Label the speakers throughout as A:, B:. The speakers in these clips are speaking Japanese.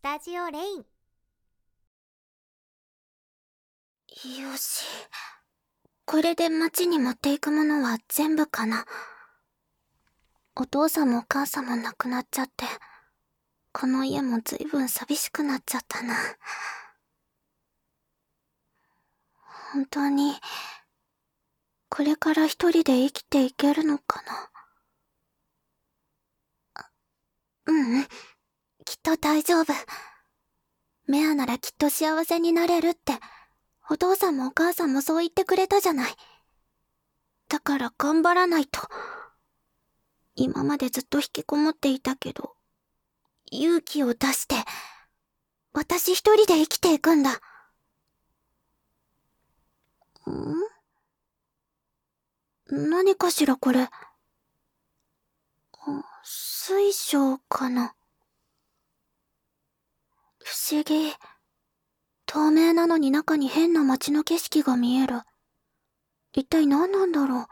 A: スタジオレイン
B: よし。これで町に持っていくものは全部かな。お父さんもお母さんも亡くなっちゃって、この家も随分寂しくなっちゃったな。本当に、これから一人で生きていけるのかな。ううん、きっと大丈夫。メアならきっと幸せになれるって、お父さんもお母さんもそう言ってくれたじゃない。だから頑張らないと。今までずっと引きこもっていたけど、勇気を出して、私一人で生きていくんだ。ん？何かしらこれ。水晶かな。不思議。透明なのに中に変な街の景色が見える。一体何なんだろ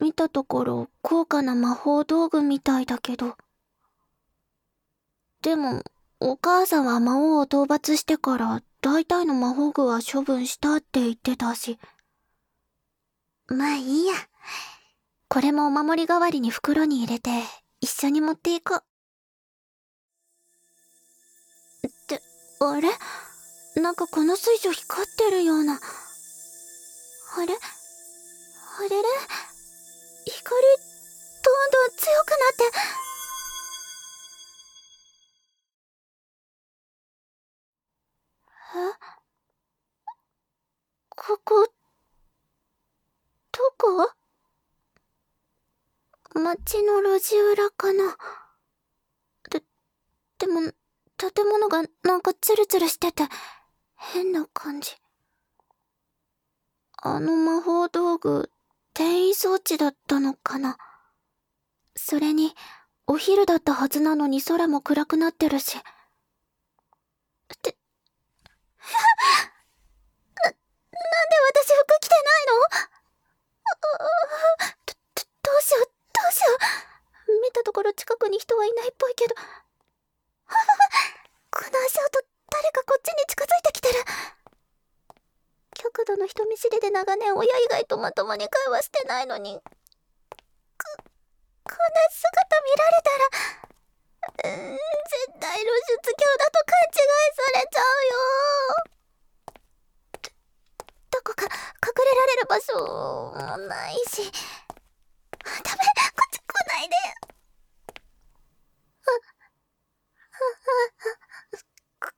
B: う。見たところ高価な魔法道具みたいだけど。でも、お母さんは魔王を討伐してから大体の魔法具は処分したって言ってたし。まあいいや。これもお守り代わりに袋に入れて一緒に持っていこう。あれ？なんかこの水晶光ってるような。あれ？あれれ？光、どんどん強くなって。え？ここ、どこ？街の路地裏かな。で、でも、建物がなんかツルツルしてて、変な感じ。あの魔法道具、転移装置だったのかな。それに、お昼だったはずなのに空も暗くなってるし。って、な、なんで私服着てないの？ど、ど、どうしよう、どうしよう。見たところ近くに人はいないっぽいけど。この足音、誰かこっちに近づいてきてる。極度の人見知りで長年親以外とまともに会話してないのに。こ、こんな姿見られたら、絶対露出狂だと勘違いされちゃうよ。ど、どこか隠れられる場所もないし。ダメ、こっち来ないで。あ、こ、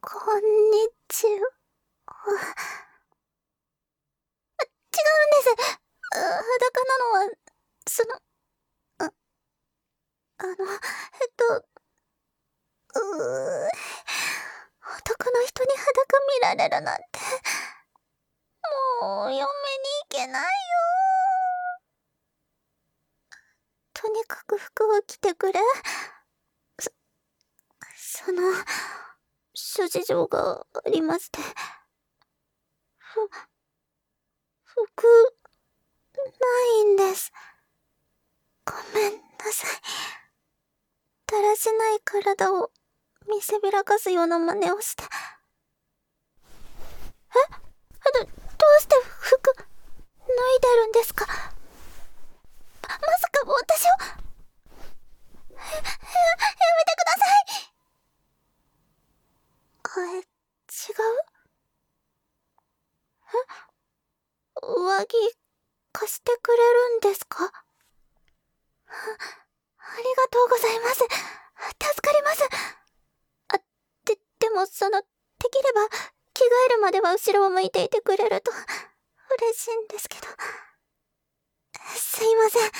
B: こ、こんにちは。違うんです。裸なのは、その、あ、あの、えっと、う男の人に裸見られるなんて、もう、嫁に行けないよとにかく服を着てくれ。そ、その、諸事情がありまして。ふ、服、ないんです。ごめんなさい。だらしない体を見せびらかすような真似をして。えど、どうして服、脱いでるんですかまさか私をや、やめてくださいあれ、違うえ上着、貸してくれるんですかありがとうございます。助かります。あ、で、でもその、できれば、着替後ろを向いていてくれると、嬉しいんですけど。すいません。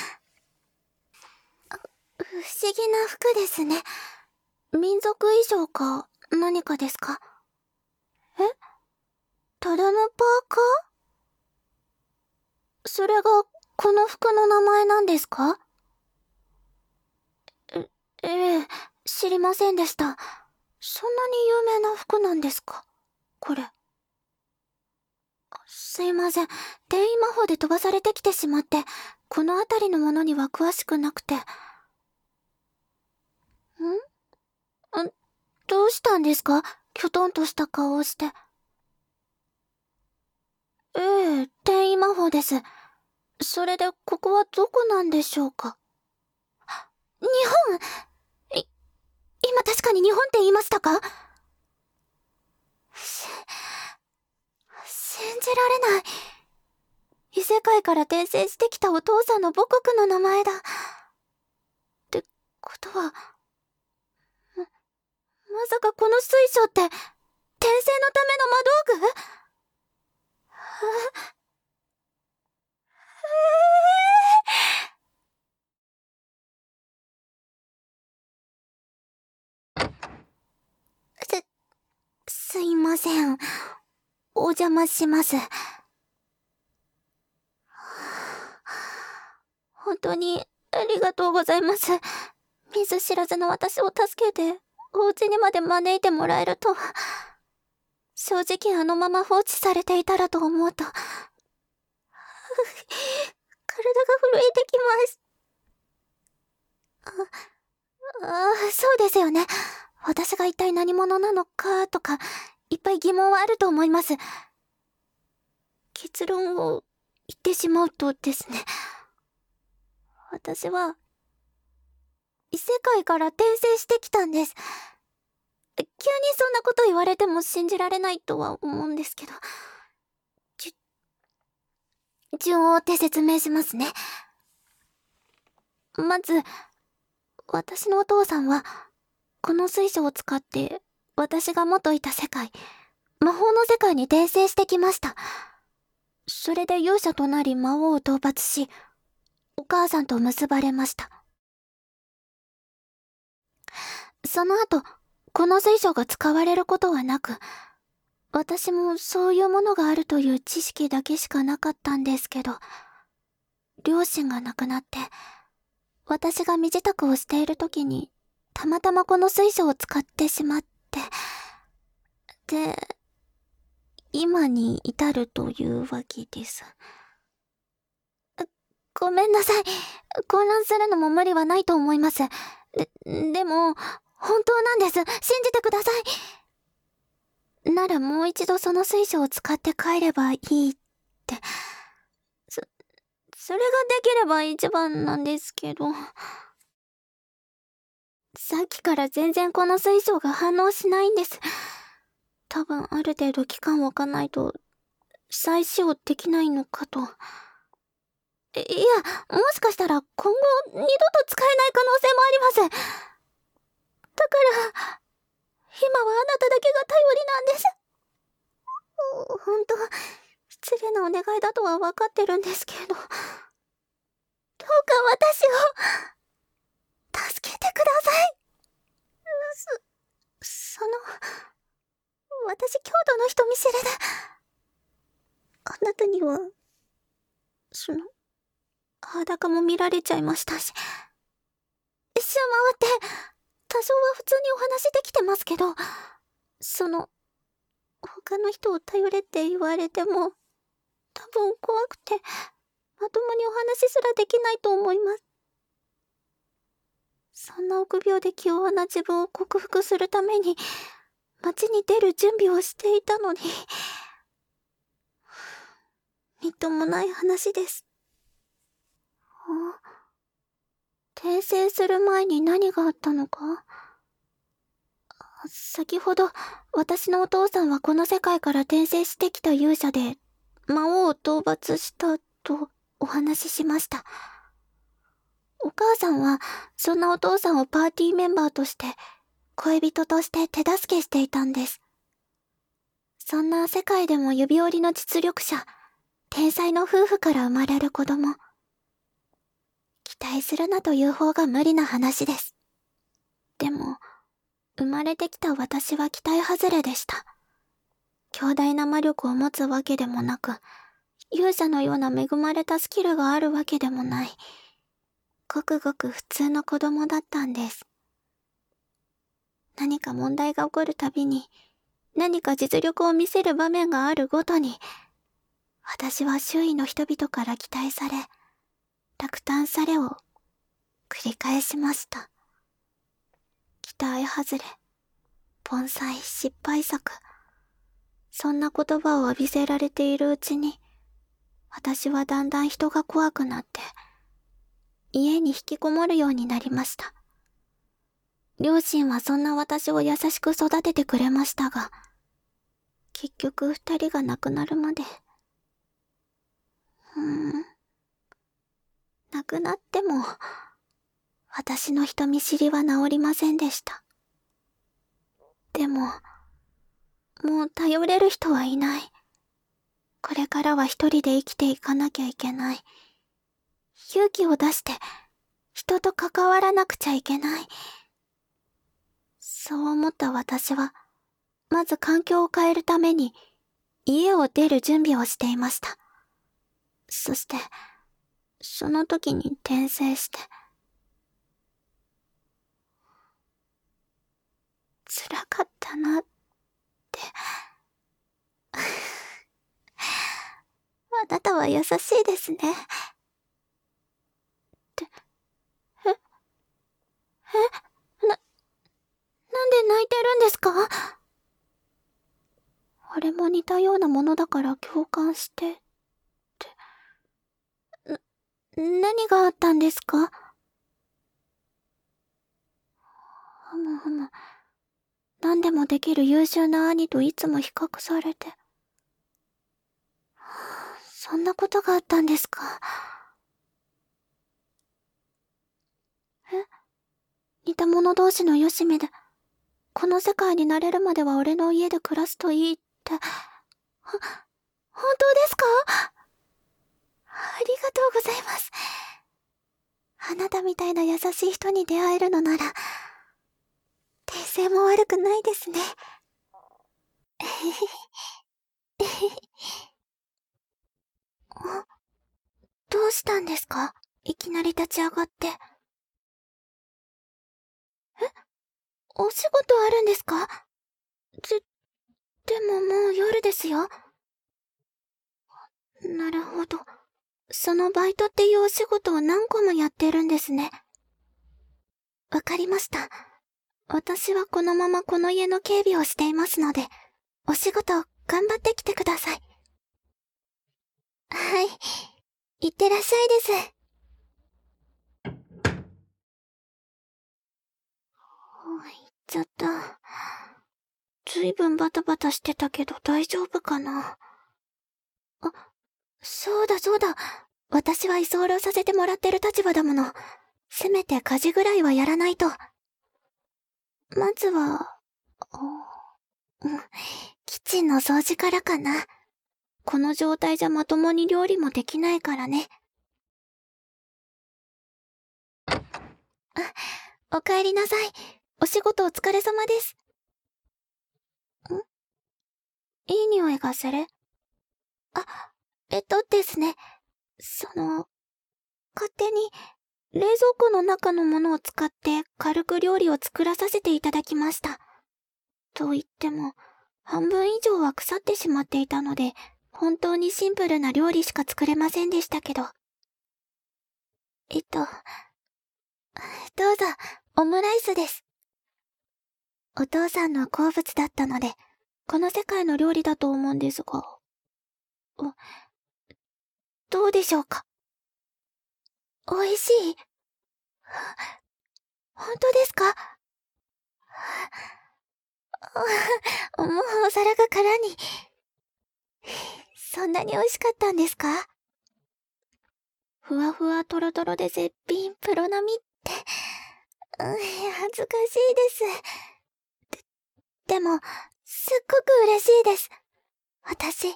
B: 不思議な服ですね。民族衣装か何かですか？え？ただのパーカー？それがこの服の名前なんですか？え、ええ、知りませんでした。そんなに有名な服なんですか？これ。すいません。転移魔法で飛ばされてきてしまって、この辺りのものには詳しくなくて。ん？どうしたんですか？きょとんとした顔をして。ええ、転移魔法です。それで、ここはどこなんでしょうか？日本？い、今確かに日本って言いましたか、信じられない。異世界から転生してきたお父さんの母国の名前だ。ってことは、ま、まさかこの水晶って、転生のための魔道具？す、すいません。お邪魔します。本当にありがとうございます。見ず知らずの私を助けて、お家にまで招いてもらえると。正直あのまま放置されていたらと思うと、体が震えてきます。ああ、そうですよね。私が一体何者なのかとか、いっぱい疑問はあると思います。結論を言ってしまうとですね。私は、異世界から転生してきたんです。急にそんなこと言われても信じられないとは思うんですけど。じゅ、順を追って説明しますね。まず、私のお父さんは、この水晶を使って、私が元いた世界、魔法の世界に転生してきました。それで勇者となり魔王を討伐し、お母さんと結ばれました。その後、この水晶が使われることはなく、私もそういうものがあるという知識だけしかなかったんですけど、両親が亡くなって、私が身支度をしている時に、たまたまこの水晶を使ってしまって、で、今に至るというわけです。ごめんなさい。混乱するのも無理はないと思います。で、でも、本当なんです。信じてください。ならもう一度その水晶を使って帰ればいいって。そ、それができれば一番なんですけど。さっきから全然この水晶が反応しないんです。多分ある程度期間を置かないと再使用できないのかと。いや、もしかしたら今後二度と使えない可能性もあります。だから、今はあなただけが頼りなんです。本当、失礼なお願いだとは分かってるんですけど、どうか私を、助けてください。そ、その、私京都の人見知りで、あなたには、その、裸も見られちゃいましたし、一周回って、多少は普通にお話できてますけど、その、他の人を頼れって言われても、多分怖くて、まともにお話すらできないと思います。そんな臆病で気弱な自分を克服するために、街に出る準備をしていたのに、みっともない話です。転生する前に何があったのか？先ほど、私のお父さんはこの世界から転生してきた勇者で、魔王を討伐したとお話ししました。お母さんは、そんなお父さんをパーティーメンバーとして、恋人として手助けしていたんです。そんな世界でも指折りの実力者、天才の夫婦から生まれる子供。期待するなという方が無理な話です。でも、生まれてきた私は期待外れでした。強大な魔力を持つわけでもなく、勇者のような恵まれたスキルがあるわけでもない、ごくごく普通の子供だったんです。何か問題が起こるたびに、何か実力を見せる場面があるごとに、私は周囲の人々から期待され、落胆されを繰り返しました。期待外れ、盆栽、失敗作。そんな言葉を浴びせられているうちに、私はだんだん人が怖くなって、家に引きこもるようになりました。両親はそんな私を優しく育ててくれましたが、結局二人が亡くなるまで、うーん。亡くなっても、私の人見知りは治りませんでした。でも、もう頼れる人はいない。これからは一人で生きていかなきゃいけない。勇気を出して、人と関わらなくちゃいけない。そう思った私は、まず環境を変えるために、家を出る準備をしていました。そして、その時に転生して、辛かったなって。あなたは優しいですね。って、え、え、え？な、なんで泣いてるんですか？あれも似たようなものだから共感して、って。な、何があったんですか？ふむふむ。何でもできる優秀な兄といつも比較されて。そんなことがあったんですか？え似た者同士のよしめで、この世界になれるまでは俺の家で暮らすといいって、は、本当ですか？ありがとうございます。あなたみたいな優しい人に出会えるのなら、訂正も悪くないですね。えへへ。えへへどうしたんですか？いきなり立ち上がって。えお仕事あるんですか？で、でももう夜ですよ。なるほど。そのバイトっていうお仕事を何個もやってるんですね。わかりました。私はこのままこの家の警備をしていますので、お仕事頑張ってきてください。はい。いってらっしゃいです。入っちゃった。ずいぶんバタバタしてたけど大丈夫かな？あ、そうだそうだ。私は居候させてもらってる立場だもの。せめて家事ぐらいはやらないと。まずは、うん、キッチンの掃除からかな。この状態じゃまともに料理もできないからね。あ、お帰りなさい。お仕事お疲れ様です。ん？いい匂いがするあ、えっとですね。その、勝手に冷蔵庫の中のものを使って軽く料理を作らさせていただきました。と言っても、半分以上は腐ってしまっていたので、本当にシンプルな料理しか作れませんでしたけど。えっと、どうぞ、オムライスです。お父さんの好物だったので、この世界の料理だと思うんですが。どうでしょうか？美味しい？本当ですか？もうお皿が空に。そんなに美味しかったんですか？ふわふわとろとろで絶品プロ並みって、恥ずかしいです。で、も、すっごく嬉しいです。私、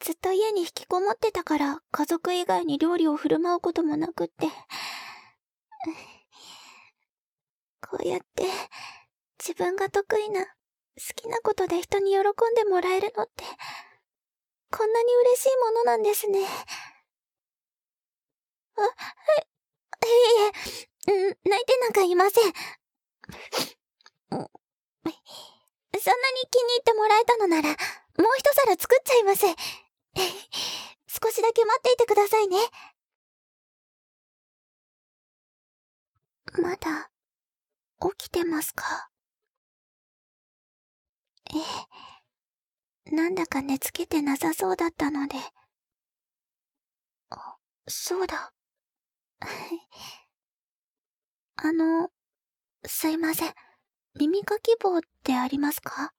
B: ずっと家に引きこもってたから家族以外に料理を振る舞うこともなくって。こうやって自分が得意な好きなことで人に喜んでもらえるのってこんなに嬉しいものなんですね。あ、い、えいえ、泣いてなんかいません。そんなに気に入ってもらえたのなら、もう一皿作っちゃいます。少しだけ待っていてくださいね。まだ、起きてますか？ええ。なんだか寝つけてなさそうだったので。あ、そうだ。あの、すいません。耳かき棒ってありますか？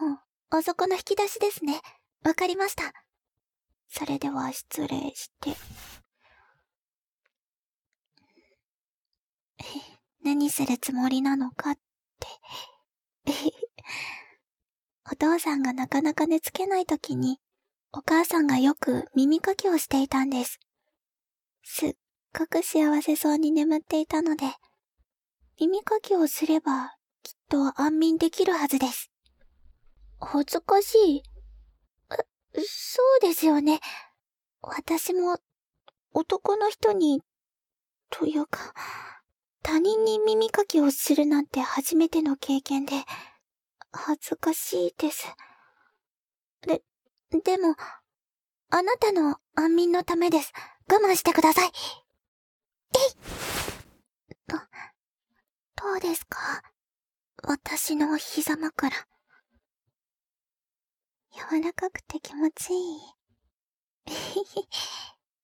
B: うん、あそこの引き出しですね。わかりました。それでは失礼して。何するつもりなのかって。お父さんがなかなか寝つけないときに、お母さんがよく耳かきをしていたんです。すっごく幸せそうに眠っていたので、耳かきをすれば、きっと安眠できるはずです。恥ずかしい。そうですよね。私も、男の人に、というか、他人に耳かきをするなんて初めての経験で、恥ずかしいです。で、でも、あなたの安眠のためです。我慢してください。えいど、どうですか？私の膝枕。柔らかくて気持ちいい。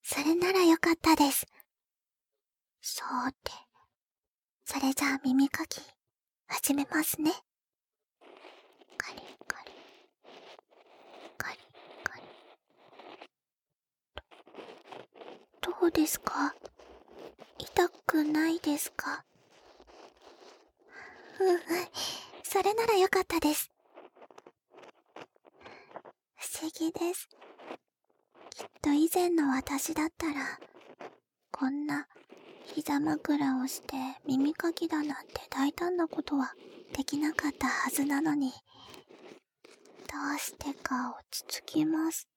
B: それならよかったです。そうて。それじゃあ耳かき、始めますね。カリカリ。カリカリ。どうですか？痛くないですか？うん。それならよかったです。不思議です。きっと以前の私だったら、こんな膝枕をして耳かきだなんて大胆なことはできなかったはずなのに、どうしてか落ち着きます。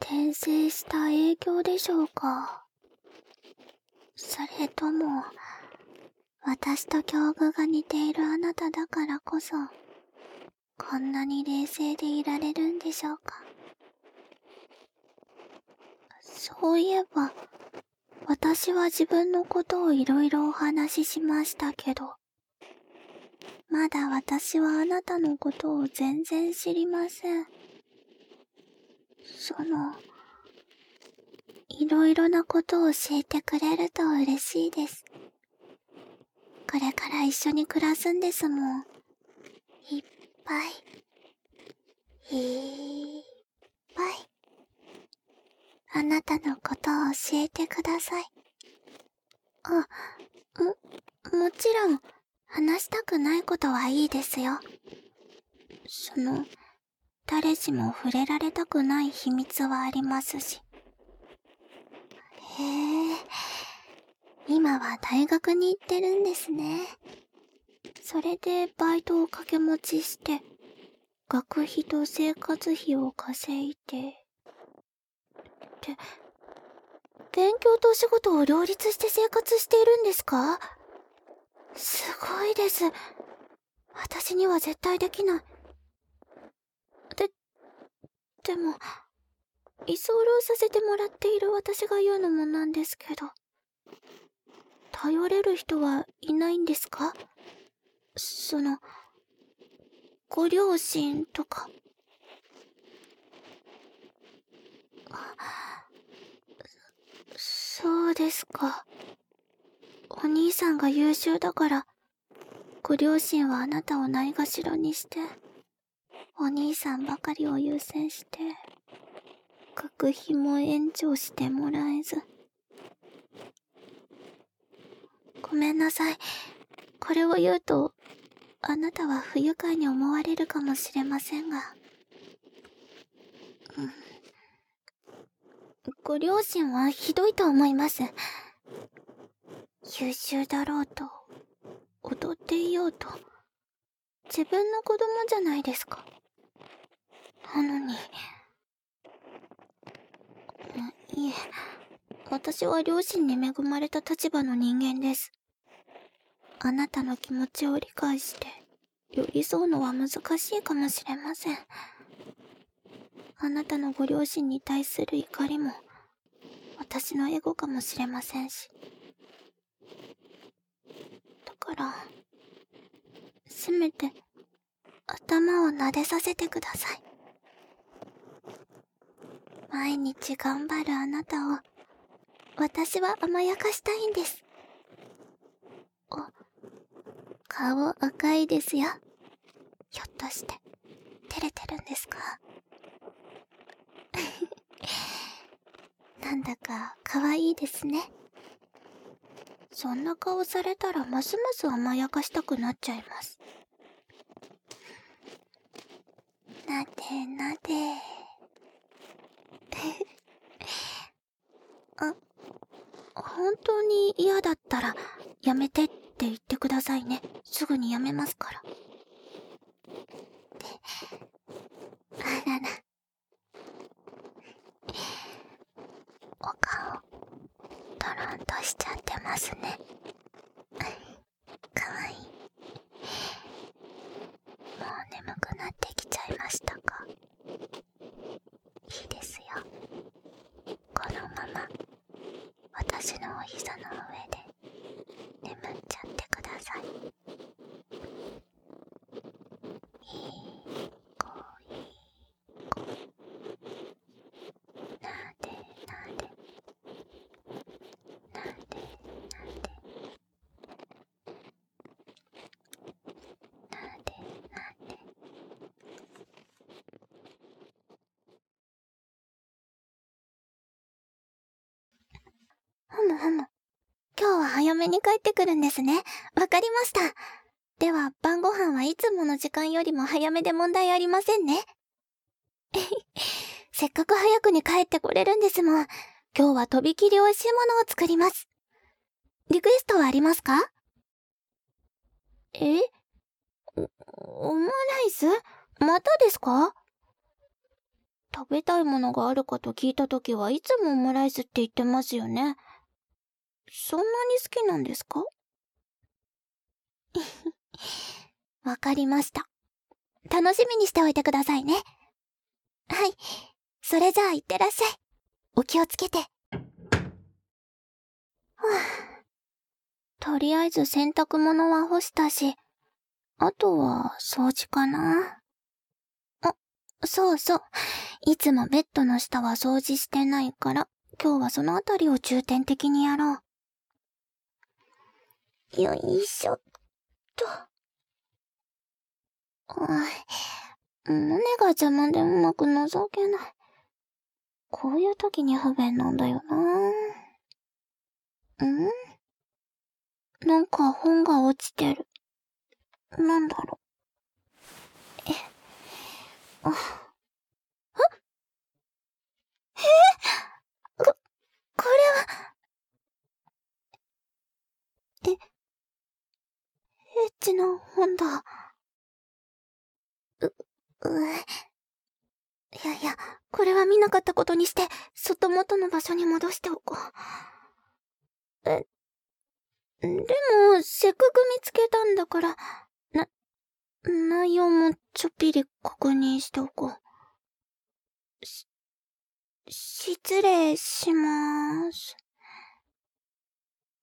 B: 転生した影響でしょうかそれとも、私と境遇が似ているあなただからこそ、こんなに冷静でいられるんでしょうか？そういえば、私は自分のことをいろいろお話ししましたけど、まだ私はあなたのことを全然知りません。その、いろいろなことを教えてくれると嬉しいです。これから一緒に暮らすんですもん。いっぱい。いっぱい。あなたのことを教えてください。あ、も、もちろん、話したくないことはいいですよ。その、誰しも触れられたくない秘密はありますし。へえ、今は大学に行ってるんですね。それでバイトを掛け持ちして、学費と生活費を稼いで、って、勉強とお仕事を両立して生活しているんですか？すごいです。私には絶対できない。で、でも、居候させてもらっている私が言うのもなんですけど、頼れる人はいないんですか？その、ご両親とか。そうですか。お兄さんが優秀だから、ご両親はあなたをないがしろにして、お兄さんばかりを優先して、学費も延長してもらえず。ごめんなさい。これを言うと、あなたは不愉快に思われるかもしれませんが。ご両親はひどいと思います。優秀だろうと、踊っていようと、自分の子供じゃないですか。なのに、いえ、私は両親に恵まれた立場の人間です。あなたの気持ちを理解して、寄り添うのは難しいかもしれません。あなたのご両親に対する怒りも、私のエゴかもしれませんし。だから、せめて、頭を撫でさせてください。毎日頑張るあなたを、私は甘やかしたいんです。お、顔赤いですよ。ひょっとして、照れてるんですか？なんだか可愛いですね。そんな顔されたらますます甘やかしたくなっちゃいます。なでなで。あ、本当に嫌だったらやめてって言ってくださいね。すぐにやめますから。あらら。お顔、トロンとしちゃってますね。かわいい。もう眠くなってきちゃいましたか。いいですよ。このまま、私のお膝の上で、眠っちゃってください。いい子、いい子。なでなで。なでなで。なでなで。ふむふむ。今日は早めに帰ってくるんですね。わかりました。では、晩ご飯はいつもの時間よりも早めで問題ありませんね。せっかく早くに帰ってこれるんですもん。今日はとびきり美味しいものを作ります。リクエストはありますか？え？オムライス？またですか？食べたいものがあるかと聞いたときはいつもオムライスって言ってますよね。そんなに好きなんですか？わかりました。楽しみにしておいてくださいね。はい。それじゃあ、いってらっしゃい。お気をつけて。はぁ。とりあえず洗濯物は干したし、あとは掃除かな。あ、そうそう。いつもベッドの下は掃除してないから、今日はそのあたりを重点的にやろう。よいしょっと。胸が邪魔でうまく覗けない。こういう時に不便なんだよな。ん？なんか本が落ちてる。なんだろう。え、あ、あ？え？こ、これは、え、エッッチな本だ。う、う、いやいや、これは見なかったことにして、そっと元の場所に戻しておこう。え、でも、せっかく見つけたんだから、な、内容もちょっぴり確認しておこう。し、失礼しまーす。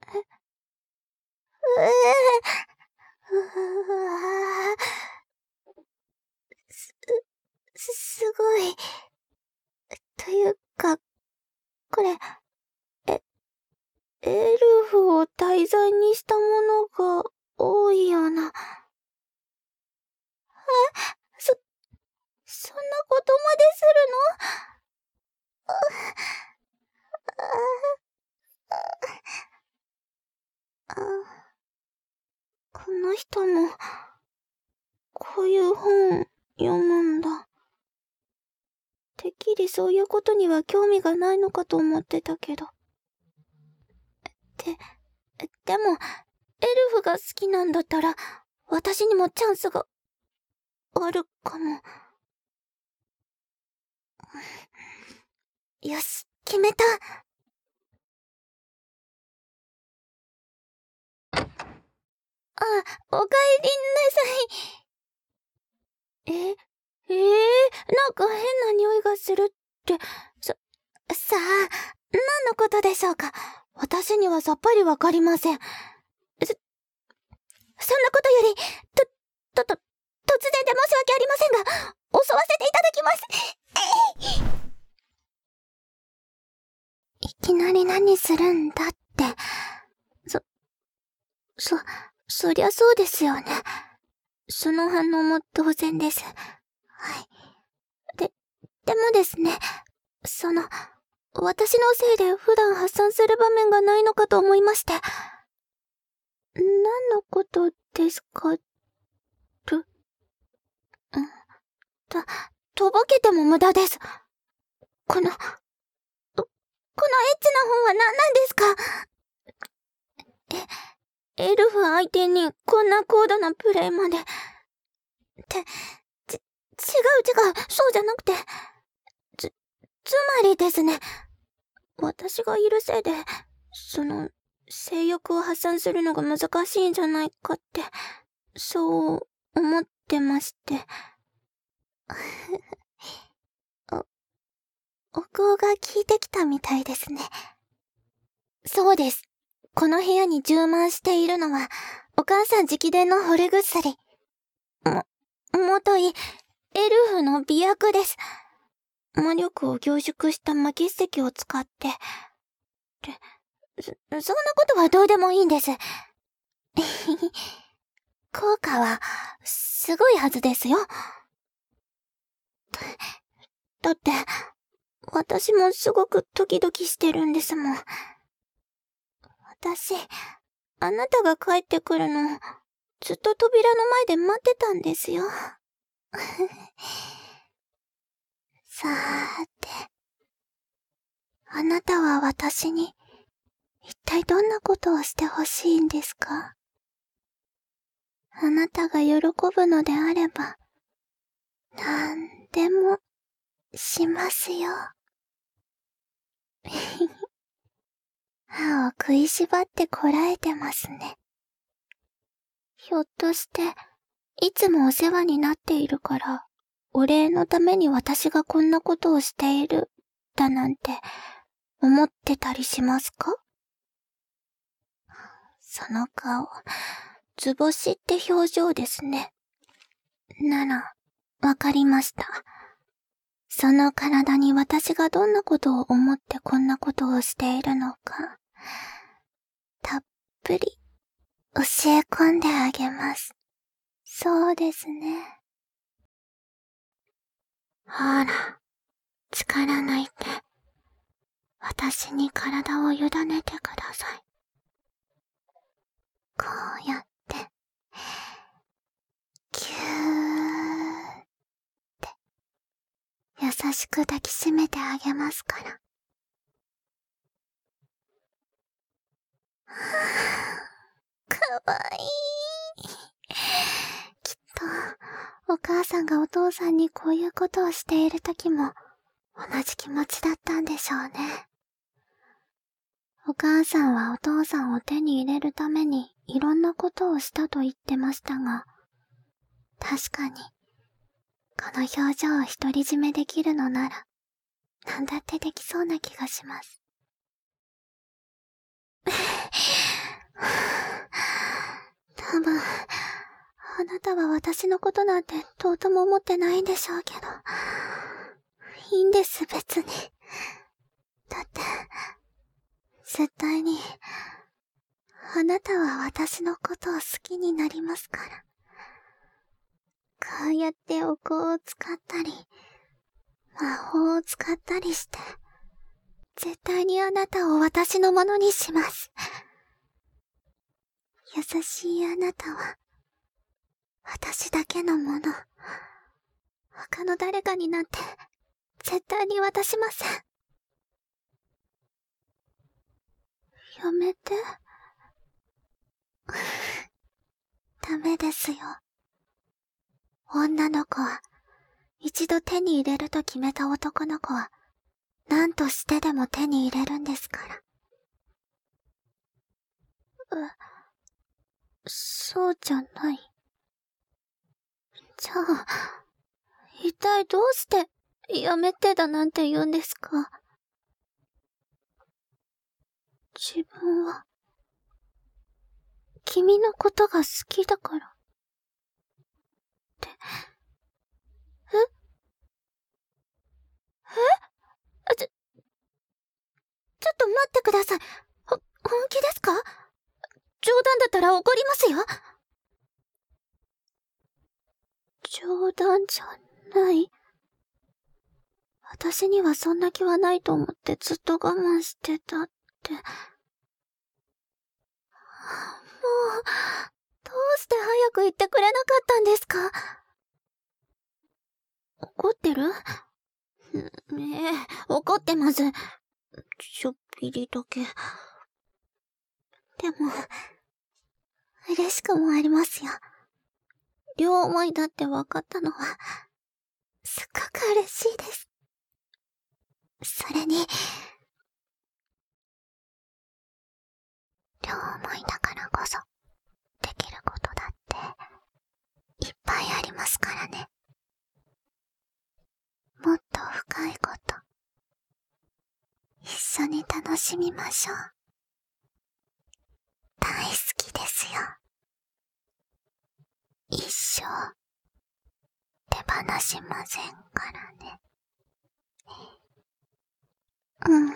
B: え、うえす、すごい。というか、これ、え、エルフを題材にしたものが多いような。え、そ、そんなことまでするの？あ、この人も、こういう本読むんだ。てっきりそういうことには興味がないのかと思ってたけど。で、でも、エルフが好きなんだったら、私にもチャンスが、あるかも。よし、決めたあおかえりなさい。え、えー、なんか変な匂いがするって、さ、さあ、何のことでしょうか？私にはさっぱりわかりません。そ、そんなことより、と、と、と、突然で申し訳ありませんが、襲わせていただきます。いきなり何するんだって。そ、そ、そりゃそうですよね。その反応も当然です。はい。で、でもですね、その、私のせいで普段発散する場面がないのかと思いまして。何のことですか？と、んと、とぼけても無駄です。この、このエッチな本は何なんですか？え、エルフ相手にこんな高度なプレイまで。って、ち、違う違う、そうじゃなくて、つ、つまりですね、私がいるせいで、その、性欲を発散するのが難しいんじゃないかって、そう思ってまして。お、お香が効いてきたみたいですね。そうです。この部屋に充満しているのは、お母さん直伝の惚れ薬。も、もとい、エルフの美薬です。魔力を凝縮した魔結石を使って、で、そ、そんなことはどうでもいいんです。効果は、すごいはずですよ。だって、私もすごくドキドキしてるんですもん。私、あなたが帰ってくるの、ずっと扉の前で待ってたんですよ。さーて、あなたは私に、一体どんなことをしてほしいんですか？あなたが喜ぶのであれば、なんでも、しますよ。歯を食いしばってこらえてますね。ひょっとして、いつもお世話になっているから、お礼のために私がこんなことをしている、だなんて、思ってたりしますか？その顔、図星って表情ですね。なら、わかりました。その体に私がどんなことを思ってこんなことをしているのか、たっぷり教え込んであげます。そうですね。ほら、力抜いて、私に体を委ねてください。こうやって、ぎゅーって、優しく抱きしめてあげますから。かわいい。きっと、お母さんがお父さんにこういうことをしている時も、同じ気持ちだったんでしょうね。お母さんはお父さんを手に入れるためにいろんなことをしたと言ってましたが、確かに、この表情を独り占めできるのなら、なんだってできそうな気がします。多分、あなたは私のことなんてとうとも思ってないんでしょうけど、いいんです、別に。だって、絶対に、あなたは私のことを好きになりますから。こうやってお香を使ったり、魔法を使ったりして、絶対にあなたを私のものにします。優しいあなたは、私だけのもの。他の誰かになんて、絶対に渡しません。やめて。ダメですよ。女の子は、一度手に入れると決めた男の子は、何としてでも手に入れるんですから。え、そうじゃない。じゃあ、一体どうして、やめてだなんて言うんですか？自分は、君のことが好きだから。って、え？え？ちょ、ちょっと待ってください。ほ、本気ですか？冗談だったら怒りますよ。冗談じゃない私にはそんな気はないと思ってずっと我慢してたって。もう、どうして早く言ってくれなかったんですか？怒ってる？ねえ、怒ってます。ちょっぴりだけ。でも、嬉しくもありますよ。両思いだって分かったのは、すっごく嬉しいです。それに、両思いだからこそ、できることだって、いっぱいありますからね。もっと深いこと、一緒に楽しみましょう。大好きですよ。一生、手放しませんからね。うん。